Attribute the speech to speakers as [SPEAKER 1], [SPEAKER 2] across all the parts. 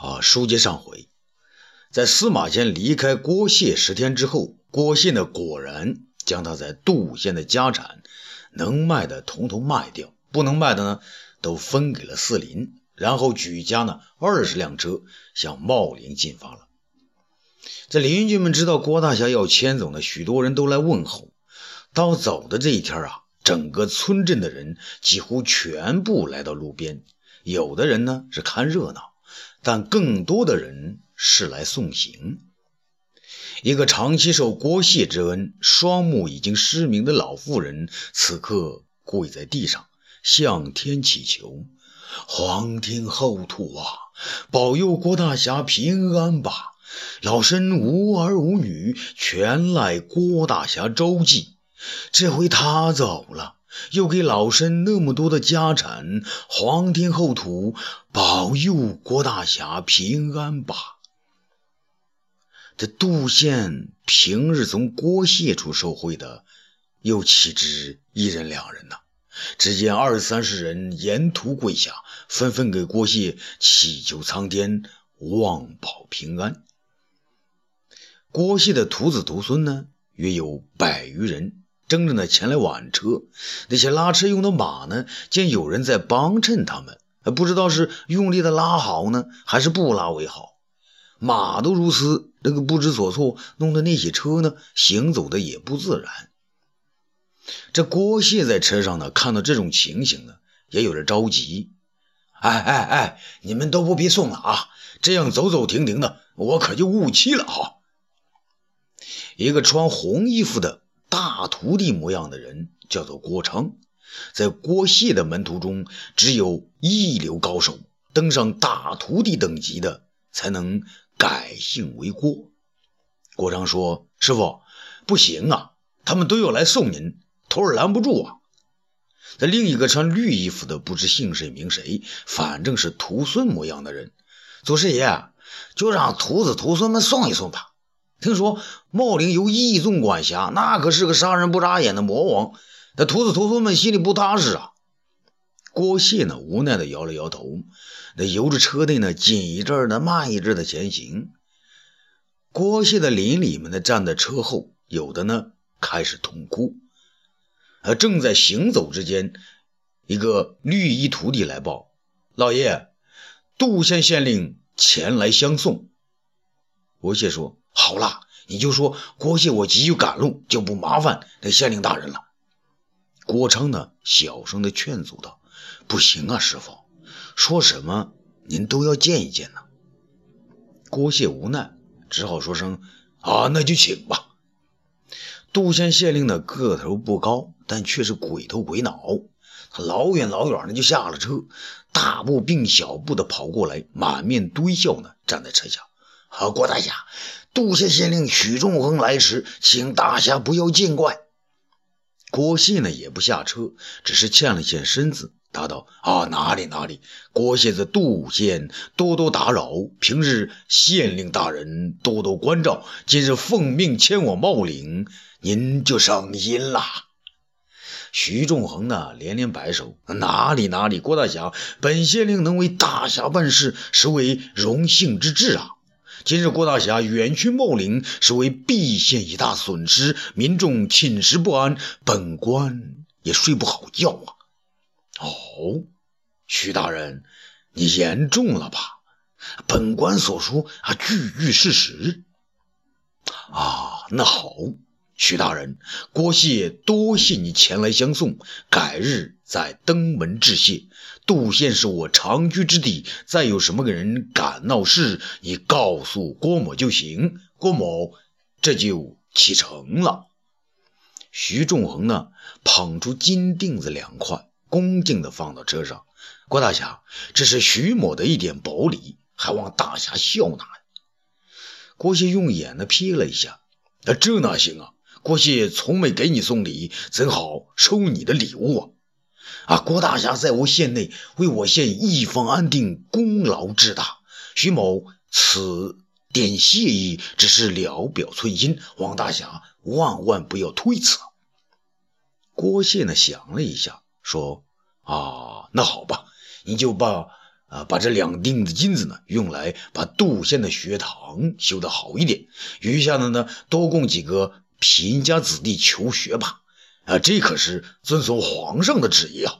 [SPEAKER 1] 啊，书接上回，在司马迁离开郭谢十天之后，郭谢呢果然将他在杜县的家产能卖的统统卖掉，不能卖的呢都分给了四邻，然后举家呢二十辆车向茂陵进发了。这邻居们知道郭大侠要迁走呢，许多人都来问候。到走的这一天啊，整个村镇的人几乎全部来到路边，有的人呢是看热闹。但更多的人是来送行。一个长期受郭谢之恩、双目已经失明的老妇人，此刻跪在地上，向天祈求：“皇天厚土啊，保佑郭大侠平安吧！老身无儿无女，全赖郭大侠周济。这回他走了。”又给老身那么多的家产，皇天厚土，保佑郭大侠平安吧。这杜县平日从郭谢处受贿的，又岂止一人两人呢？只见二三十人沿途跪下，纷纷给郭谢祈求苍天望保平安。郭谢的徒子徒孙呢，约有百余人。争着呢前来挽车，那些拉车用的马呢，见有人在帮衬他们，不知道是用力的拉好呢，还是不拉为好。马都如此，那个不知所措，弄得那些车呢行走的也不自然。这郭谢在车上呢，看到这种情形呢，也有点着急。哎哎哎，你们都不必送了啊，这样走走停停的，我可就误期了哈。一个穿红衣服的。大徒弟模样的人叫做郭昌，在郭谢的门徒中，只有一流高手登上大徒弟等级的，才能改姓为郭。郭昌说：“师傅，不行啊，他们都要来送您，徒儿拦不住啊。”那另一个穿绿衣服的，不知姓谁名谁，反正是徒孙模样的人，祖师爷就让徒子徒孙们送一送吧。听说茂陵由义纵管辖，那可是个杀人不眨眼的魔王。那徒子徒孙们心里不踏实啊。郭谢呢，无奈的摇了摇头。那由着车队呢，紧一阵的，慢一阵的前行。郭谢的邻里们呢，站在车后，有的呢开始痛哭。而正在行走之间，一个绿衣徒弟来报：“老爷，杜县县令前来相送。”郭谢说。好了，你就说郭谢我急于赶路，就不麻烦那县令大人了。郭昌呢，小声的劝阻道：“不行啊，师傅，说什么您都要见一见呢。”郭谢无奈，只好说声：“啊，那就请吧。”杜县县令的个头不高，但却是鬼头鬼脑。他老远老远的就下了车，大步并小步的跑过来，满面堆笑呢，站在车下。啊，郭大侠。杜县县令许仲衡来迟，请大侠不要见怪。郭谢呢也不下车，只是欠了欠身子，答道：“啊，哪里哪里，郭谢在杜县多多打扰，平日县令大人多多关照，今日奉命迁往茂陵，您就省心了。”徐仲衡呢连连摆手：“哪里哪里，郭大侠，本县令能为大侠办事，实为荣幸之至啊。”今日郭大侠远去茂陵，是为避县一大损失，民众寝食不安，本官也睡不好觉啊。哦，徐大人，你言重了吧？本官所说啊，句句事实。啊，那好。徐大人，郭谢多谢你前来相送，改日再登门致谢。杜县是我长居之地，再有什么个人敢闹事，你告诉郭某就行。郭某这就启程了。徐仲衡呢，捧出金锭子两块，恭敬地放到车上。郭大侠，这是徐某的一点薄礼，还望大侠笑纳。郭谢用眼呢瞥了一下，那这哪行啊？郭谢从没给你送礼，怎好收你的礼物啊？啊，郭大侠在我县内为我县一方安定功劳之大，徐某此点谢意只是聊表寸心，王大侠万万不要推辞。郭谢呢想了一下，说：“啊，那好吧，你就把啊，把这两锭子金子呢，用来把杜县的学堂修得好一点，余下的呢，多供几个贫家子弟求学吧。啊，这可是遵从皇上的旨意啊！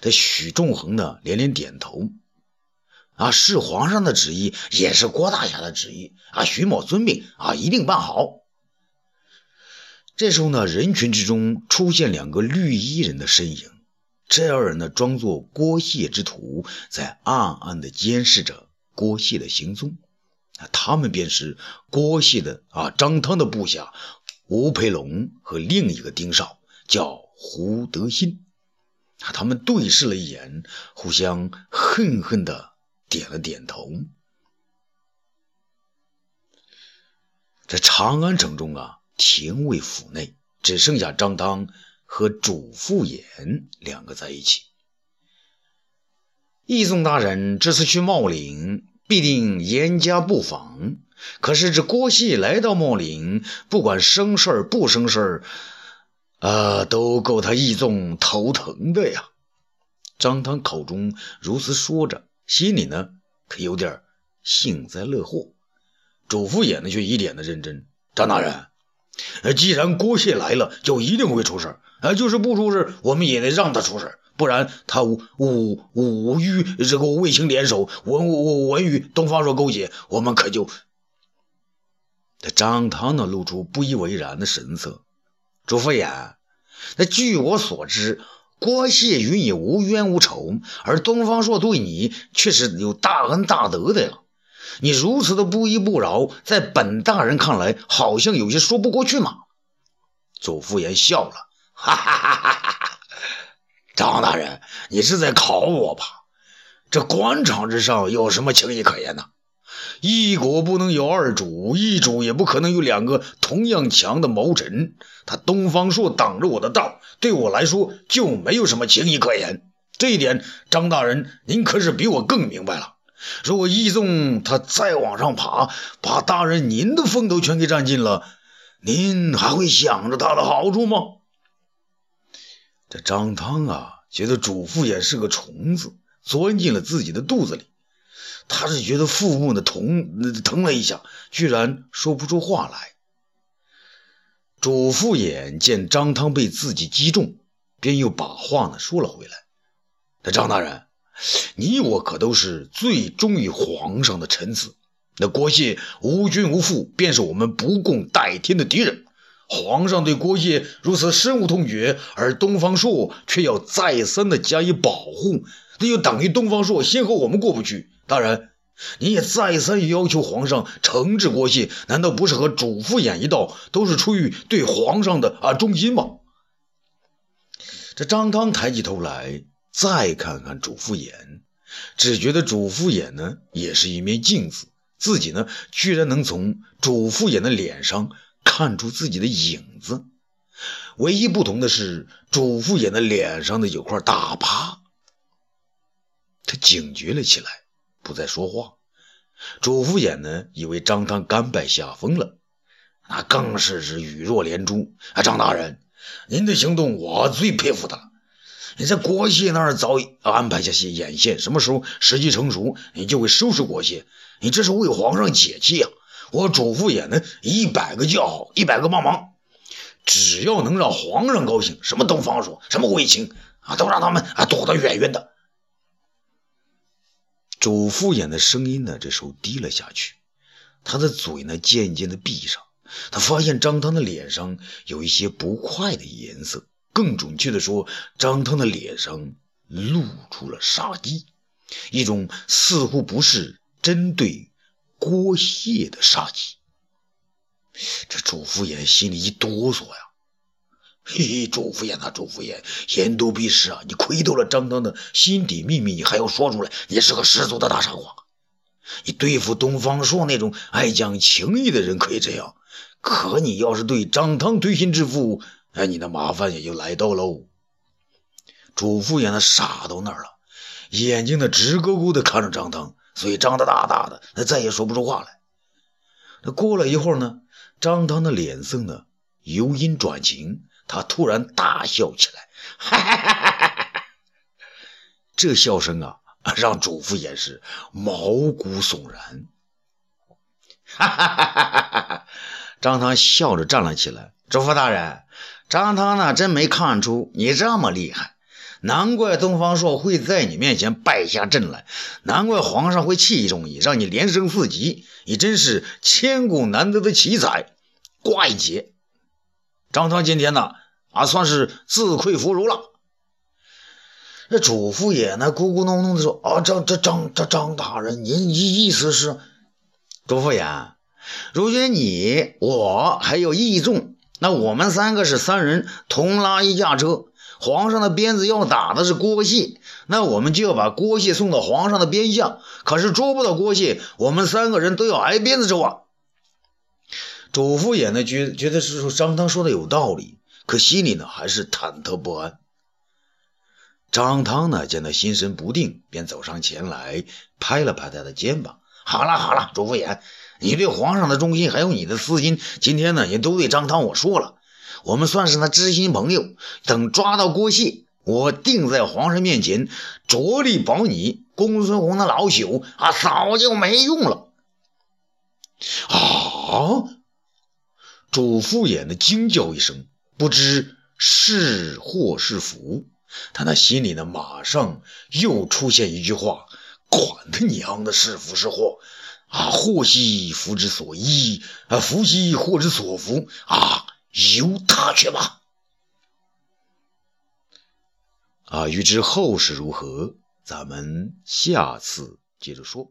[SPEAKER 1] 这许仲衡呢，连连点头。啊，是皇上的旨意，也是郭大侠的旨意啊！许某遵命啊，一定办好。这时候呢，人群之中出现两个绿衣人的身影。这二人呢，装作郭谢之徒，在暗暗的监视着郭谢的行踪。啊，他们便是郭谢的啊张汤的部下吴培龙和另一个丁少，叫胡德新。啊，他们对视了一眼，互相恨恨的点了点头。这长安城中啊，廷尉府内只剩下张汤。和主父偃两个在一起。义宗大人这次去茂陵，必定严加布防。可是这郭熙来到茂陵，不管生事儿不生事儿，啊，都够他义纵头疼的呀。张汤口中如此说着，心里呢可有点幸灾乐祸。主父偃呢却一脸的认真。张大人，既然郭谢来了，就一定会出事啊，就是不出事，我们也得让他出事，不然他武武武与这个卫青联手，文文文与东方朔勾结，我们可就……这张汤呢，露出不以为然的神色。朱福衍，那据我所知，郭谢与你无冤无仇，而东方朔对你却是有大恩大德的呀。你如此的不依不饶，在本大人看来，好像有些说不过去嘛。祖父衍笑了。哈哈哈哈哈！张大人，你是在考我吧？这官场之上有什么情义可言呢？一国不能有二主，一主也不可能有两个同样强的谋臣。他东方朔挡着我的道，对我来说就没有什么情谊可言。这一点，张大人您可是比我更明白了。如果义纵他再往上爬，把大人您的风头全给占尽了，您还会想着他的好处吗？这张汤啊，觉得主父也是个虫子，钻进了自己的肚子里。他是觉得腹部的疼疼了一下，居然说不出话来。主父眼见张汤被自己击中，便又把话呢说了回来：“那张大人，你我可都是最忠于皇上的臣子。那郭谢无君无父，便是我们不共戴天的敌人。”皇上对郭谢如此深恶痛绝，而东方朔却要再三的加以保护，那就等于东方朔先和我们过不去。大人，你也再三要求皇上惩治郭谢，难道不是和主父偃一道，都是出于对皇上的啊忠心吗？这张汤抬起头来，再看看主父偃，只觉得主父偃呢也是一面镜子，自己呢居然能从主父偃的脸上。看出自己的影子，唯一不同的是，主父偃的脸上的有块大疤。他警觉了起来，不再说话。主父偃呢，以为张汤甘拜下风了，那更是是语若连珠。啊，张大人，您的行动我最佩服的。你在国谢那儿早已安排下些眼线，什么时候时机成熟，你就会收拾国谢。你这是为皇上解气呀。我主父也能一百个叫好，一百个帮忙，只要能让皇上高兴，什么东方朔，什么卫青啊，都让他们啊躲得远远的。主父偃的声音呢，这时候低了下去，他的嘴呢渐渐的闭上。他发现张汤的脸上有一些不快的颜色，更准确的说，张汤的脸上露出了杀机，一种似乎不是针对。郭谢的杀机，这主父偃心里一哆嗦呀！嘿嘿，主父偃啊，主父偃，言多必失啊！你窥透了张汤的心底秘密，你还要说出来？你是个十足的大傻瓜！你对付东方朔那种爱讲情义的人可以这样，可你要是对张汤推心置腹，哎，你的麻烦也就来到喽！主父偃呢，傻到那儿了，眼睛呢直勾勾的看着张汤。嘴张得大大的，他再也说不出话来。那过了一会儿呢，张汤的脸色呢由阴转晴，他突然大笑起来，哈哈哈哈哈！这笑声啊，让主父也是毛骨悚然。哈哈哈哈哈！张汤笑着站了起来。主父大人，张汤呢，真没看出你这么厉害，难怪东方朔会在你面前败下阵来，难怪皇上会器重你，让你连升四级，你真是千古难得的奇才，怪杰。张汤今天呢，啊，算是自愧弗如了。这主父也呢，咕咕哝哝的说：“啊，张张张张大人，您意意思是？主父爷，如今你我还有义纵。”那我们三个是三人同拉一架车，皇上的鞭子要打的是郭谢，那我们就要把郭谢送到皇上的边下。可是捉不到郭谢，我们三个人都要挨鞭子抽啊！主父也呢觉觉得是说张汤说的有道理，可心里呢还是忐忑不安。张汤呢见他心神不定，便走上前来，拍了拍他的肩膀：“好了好了，主父爷。”你对皇上的忠心，还有你的私心，今天呢也都对张汤我说了，我们算是他知心朋友。等抓到郭谢，我定在皇上面前着力保你公孙弘的老朽啊，早就没用了。啊！主父偃的惊叫一声，不知是祸是福，他那心里呢马上又出现一句话：管他娘的是福是祸！啊，祸兮福之所依，啊，福兮祸之所伏，啊，由他去吧。啊，欲知后事如何，咱们下次接着说。